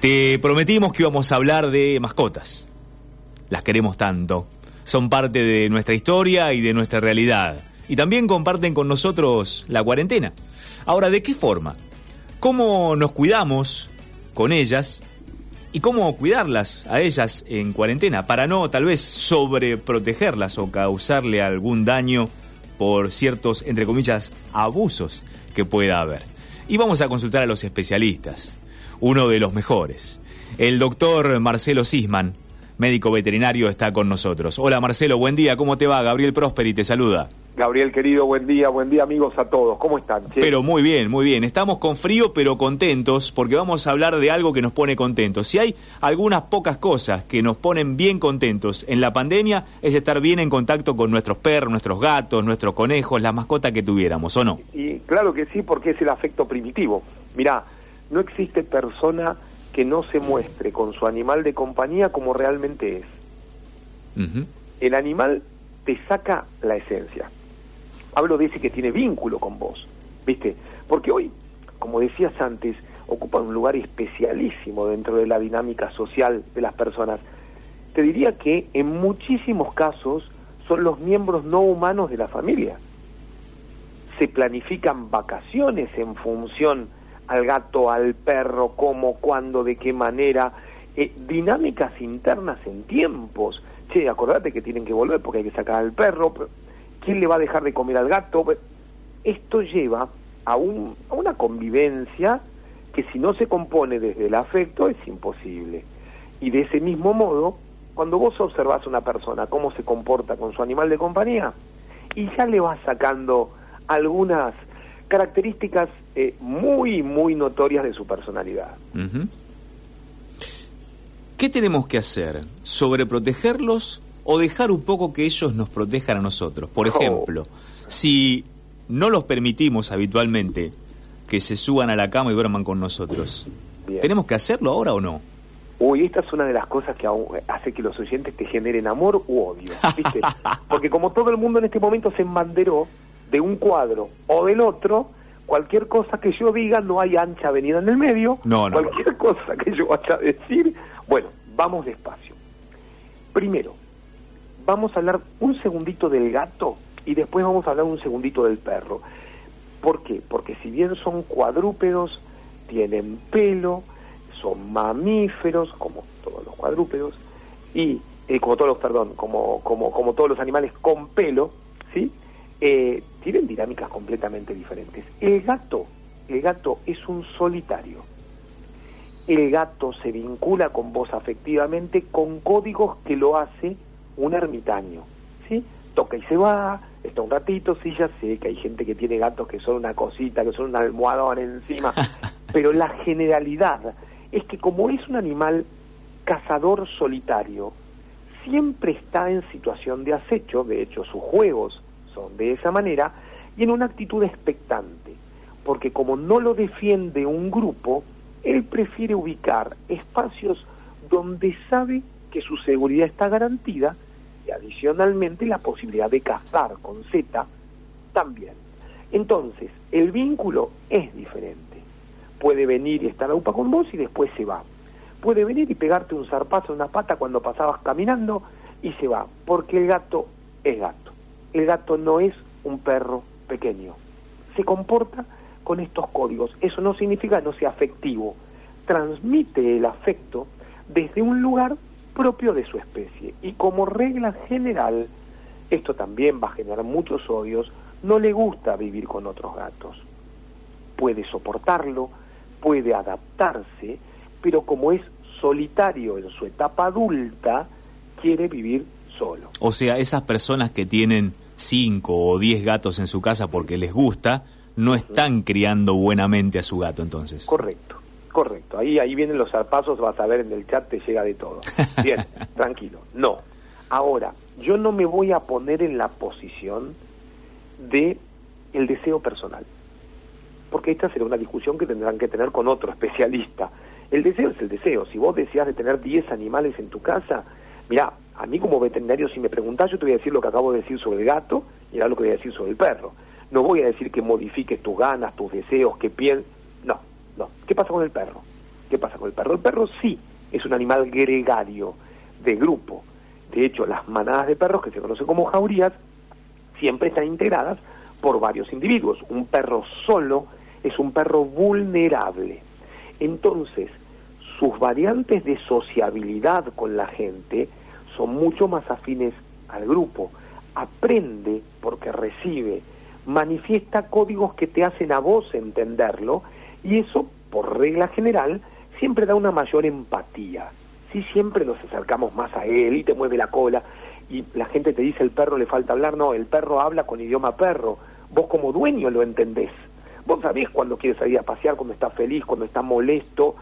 Te prometimos que íbamos a hablar de mascotas. Las queremos tanto. Son parte de nuestra historia y de nuestra realidad. Y también comparten con nosotros la cuarentena. Ahora, ¿de qué forma? ¿Cómo nos cuidamos con ellas? ¿Y cómo cuidarlas a ellas en cuarentena para no tal vez sobreprotegerlas o causarle algún daño por ciertos, entre comillas, abusos que pueda haber? Y vamos a consultar a los especialistas uno de los mejores. El doctor Marcelo Sisman, médico veterinario, está con nosotros. Hola Marcelo, buen día, ¿cómo te va? Gabriel Prosperi te saluda. Gabriel querido, buen día, buen día amigos a todos. ¿Cómo están? Pero muy bien, muy bien. Estamos con frío pero contentos porque vamos a hablar de algo que nos pone contentos. Si hay algunas pocas cosas que nos ponen bien contentos en la pandemia es estar bien en contacto con nuestros perros, nuestros gatos, nuestros conejos, las mascotas que tuviéramos, ¿o no? Y claro que sí, porque es el afecto primitivo. Mirá, no existe persona que no se muestre con su animal de compañía como realmente es. El animal te saca la esencia. Hablo de ese que tiene vínculo con vos, ¿viste? Porque hoy, como decías antes, ocupa un lugar especialísimo dentro de la dinámica social de las personas. Te diría que en muchísimos casos son los miembros no humanos de la familia. Se planifican vacaciones en función al gato, al perro, cómo, cuándo, de qué manera, eh, dinámicas internas en tiempos. Che, acordate que tienen que volver porque hay que sacar al perro, ¿quién le va a dejar de comer al gato? Esto lleva a, un, a una convivencia que si no se compone desde el afecto es imposible. Y de ese mismo modo, cuando vos observás a una persona cómo se comporta con su animal de compañía, y ya le vas sacando algunas características eh, muy, muy notorias de su personalidad. ¿Qué tenemos que hacer? ¿Sobreprotegerlos o dejar un poco que ellos nos protejan a nosotros? Por oh. ejemplo, si no los permitimos habitualmente que se suban a la cama y duerman con nosotros, ¿tenemos que hacerlo ahora o no? Uy, esta es una de las cosas que hace que los oyentes te generen amor u odio, ¿viste? Porque como todo el mundo en este momento se embanderó de un cuadro o del otro, cualquier cosa que yo diga, no hay ancha avenida en el medio, no, no, cualquier cosa que yo vaya a decir, bueno, vamos despacio. Primero, vamos a hablar un segundito del gato y después vamos a hablar un segundito del perro. ¿Por qué? Porque si bien son cuadrúpedos, tienen pelo, son mamíferos, como todos los cuadrúpedos, y eh, como todos los, perdón, como, como, como todos los animales con pelo, ¿sí? Eh, tienen dinámicas completamente diferentes. El gato, el gato es un solitario. El gato se vincula con vos afectivamente con códigos que lo hace un ermitaño. ¿sí? Toca y se va, está un ratito, sí, ya sé que hay gente que tiene gatos que son una cosita, que son un almohadón encima, pero la generalidad es que como es un animal cazador solitario, siempre está en situación de acecho, de hecho sus juegos son de esa manera, y en una actitud expectante, porque como no lo defiende un grupo, él prefiere ubicar espacios donde sabe que su seguridad está garantida y adicionalmente la posibilidad de cazar con Z también. Entonces, el vínculo es diferente. Puede venir y estar a UPA con vos y después se va. Puede venir y pegarte un zarpazo en una pata cuando pasabas caminando y se va, porque el gato es gato el gato no es un perro pequeño. Se comporta con estos códigos. Eso no significa no sea afectivo. Transmite el afecto desde un lugar propio de su especie. Y como regla general, esto también va a generar muchos odios, no le gusta vivir con otros gatos. Puede soportarlo, puede adaptarse, pero como es solitario en su etapa adulta, quiere vivir solo. O sea, esas personas que tienen cinco o diez gatos en su casa porque les gusta, no están criando buenamente a su gato entonces. Correcto, correcto. Ahí, ahí vienen los zarpazos, vas a ver en el chat, te llega de todo. Bien, tranquilo. No. Ahora, yo no me voy a poner en la posición de el deseo personal. Porque esta será una discusión que tendrán que tener con otro especialista. El deseo es el deseo. Si vos deseas de tener 10 animales en tu casa, mira, a mí como veterinario, si me preguntás, yo te voy a decir lo que acabo de decir sobre el gato y ahora lo que voy a decir sobre el perro. No voy a decir que modifiques tus ganas, tus deseos, que pienses... No, no. ¿Qué pasa con el perro? ¿Qué pasa con el perro? El perro sí es un animal gregario, de grupo. De hecho, las manadas de perros, que se conocen como jaurías, siempre están integradas por varios individuos. Un perro solo es un perro vulnerable. Entonces, sus variantes de sociabilidad con la gente son mucho más afines al grupo. Aprende porque recibe, manifiesta códigos que te hacen a vos entenderlo y eso, por regla general, siempre da una mayor empatía. Si siempre nos acercamos más a él y te mueve la cola y la gente te dice el perro le falta hablar, no, el perro habla con idioma perro, vos como dueño lo entendés. Vos sabés cuando quiere salir a pasear, cuando está feliz, cuando está molesto,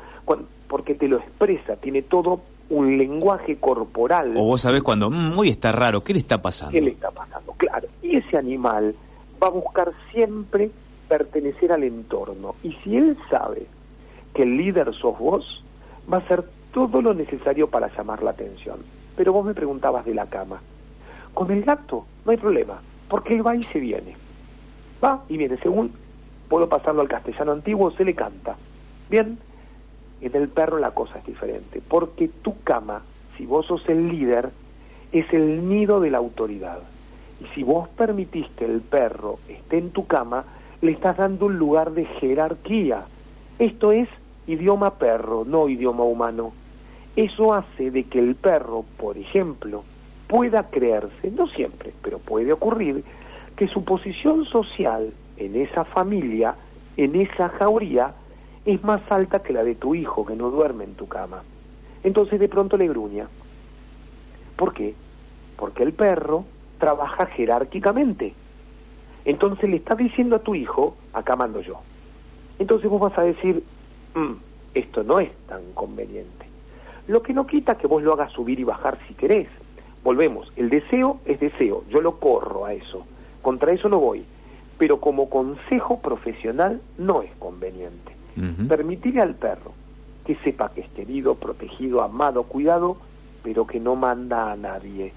porque te lo expresa, tiene todo un lenguaje corporal. O vos sabés cuando, mm, hoy está raro, ¿qué le está pasando? ¿Qué le está pasando? Claro, y ese animal va a buscar siempre pertenecer al entorno. Y si él sabe que el líder sos vos, va a hacer todo lo necesario para llamar la atención. Pero vos me preguntabas de la cama. Con el gato no hay problema, porque él va y se viene. Va y viene, según puedo pasarlo al castellano antiguo, se le canta. Bien, en el perro la cosa es diferente, porque tu cama, si vos sos el líder, es el nido de la autoridad. Y si vos permitís que el perro esté en tu cama, le estás dando un lugar de jerarquía. Esto es idioma perro, no idioma humano. Eso hace de que el perro, por ejemplo, pueda creerse, no siempre, pero puede ocurrir, que su posición social en esa familia, en esa jauría, es más alta que la de tu hijo que no duerme en tu cama. Entonces de pronto le gruña. ¿Por qué? Porque el perro trabaja jerárquicamente. Entonces le está diciendo a tu hijo, acá mando yo. Entonces vos vas a decir, mm, esto no es tan conveniente. Lo que no quita que vos lo hagas subir y bajar si querés. Volvemos, el deseo es deseo, yo lo corro a eso, contra eso no voy, pero como consejo profesional no es conveniente. Permitirle al perro que sepa que es querido, protegido, amado, cuidado, pero que no manda a nadie.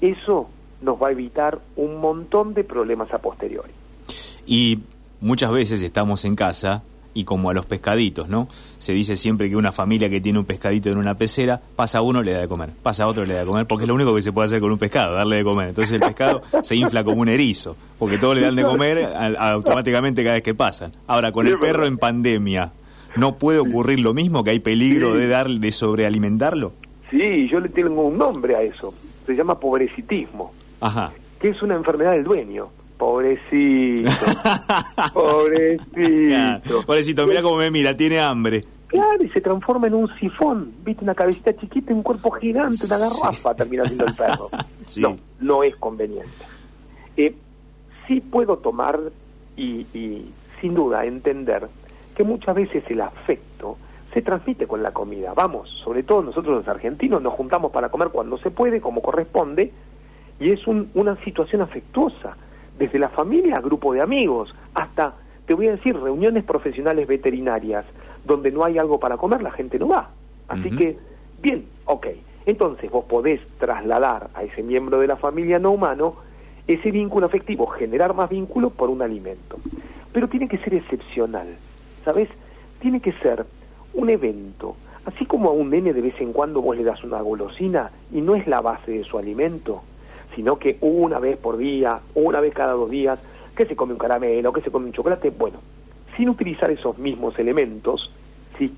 Eso nos va a evitar un montón de problemas a posteriori. Y muchas veces estamos en casa y como a los pescaditos, ¿no? Se dice siempre que una familia que tiene un pescadito en una pecera, pasa uno le da de comer, pasa otro le da de comer, porque es lo único que se puede hacer con un pescado, darle de comer. Entonces el pescado se infla como un erizo, porque todos le dan de comer automáticamente cada vez que pasan. Ahora, con el perro en pandemia, ¿no puede ocurrir lo mismo, que hay peligro de dar, de sobrealimentarlo? Sí, yo le tengo un nombre a eso, se llama pobrecitismo, Ajá. que es una enfermedad del dueño. Pobrecito. pobrecito. pobrecito, mira cómo me mira, tiene hambre. Claro, y se transforma en un sifón, viste, una cabecita chiquita y un cuerpo gigante, una garrafa termina siendo el perro. No, no es conveniente. Eh, sí puedo tomar y, y sin duda entender que muchas veces el afecto se transmite con la comida. Vamos, sobre todo nosotros los argentinos nos juntamos para comer cuando se puede, como corresponde, y es un, una situación afectuosa desde la familia a grupo de amigos, hasta, te voy a decir, reuniones profesionales veterinarias, donde no hay algo para comer, la gente no va. Así que, bien, ok. Entonces vos podés trasladar a ese miembro de la familia no humano ese vínculo afectivo, generar más vínculo por un alimento. Pero tiene que ser excepcional, ¿sabes? Tiene que ser un evento. Así como a un nene de vez en cuando vos le das una golosina y no es la base de su alimento, sino que una vez por día, una vez cada dos días, que se come un caramelo, que se come un chocolate, bueno, sin utilizar esos mismos elementos, sí,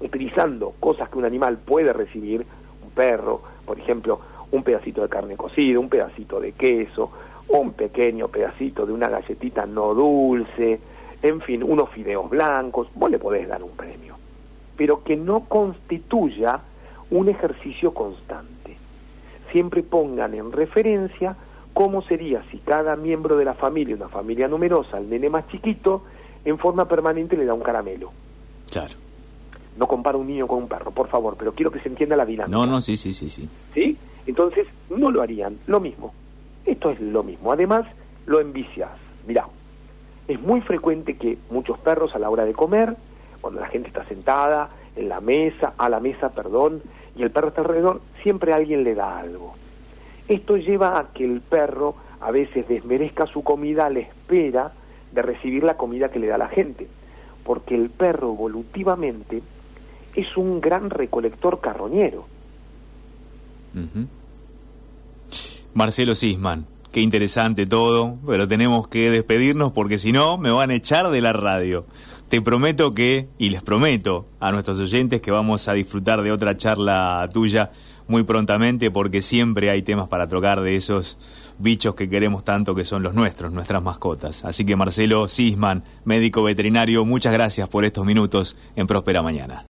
utilizando cosas que un animal puede recibir, un perro, por ejemplo, un pedacito de carne cocida, un pedacito de queso, un pequeño pedacito de una galletita no dulce, en fin, unos fideos blancos, vos le podés dar un premio, pero que no constituya un ejercicio constante siempre pongan en referencia cómo sería si cada miembro de la familia, una familia numerosa, al nene más chiquito, en forma permanente le da un caramelo. Claro. No comparo un niño con un perro, por favor, pero quiero que se entienda la dinámica. No, no, sí, sí, sí, sí. ¿Sí? Entonces, no lo harían. Lo mismo. Esto es lo mismo. Además, lo envicias. Mirá, es muy frecuente que muchos perros a la hora de comer, cuando la gente está sentada en la mesa, a la mesa, perdón, y el perro está alrededor, siempre alguien le da algo. Esto lleva a que el perro a veces desmerezca su comida a la espera de recibir la comida que le da la gente, porque el perro evolutivamente es un gran recolector carroñero. Marcelo Sisman, qué interesante todo, pero tenemos que despedirnos porque si no me van a echar de la radio. Te prometo que, y les prometo a nuestros oyentes que vamos a disfrutar de otra charla tuya muy prontamente porque siempre hay temas para trocar de esos bichos que queremos tanto que son los nuestros, nuestras mascotas. Así que Marcelo Sisman, médico veterinario, muchas gracias por estos minutos en Próspera Mañana.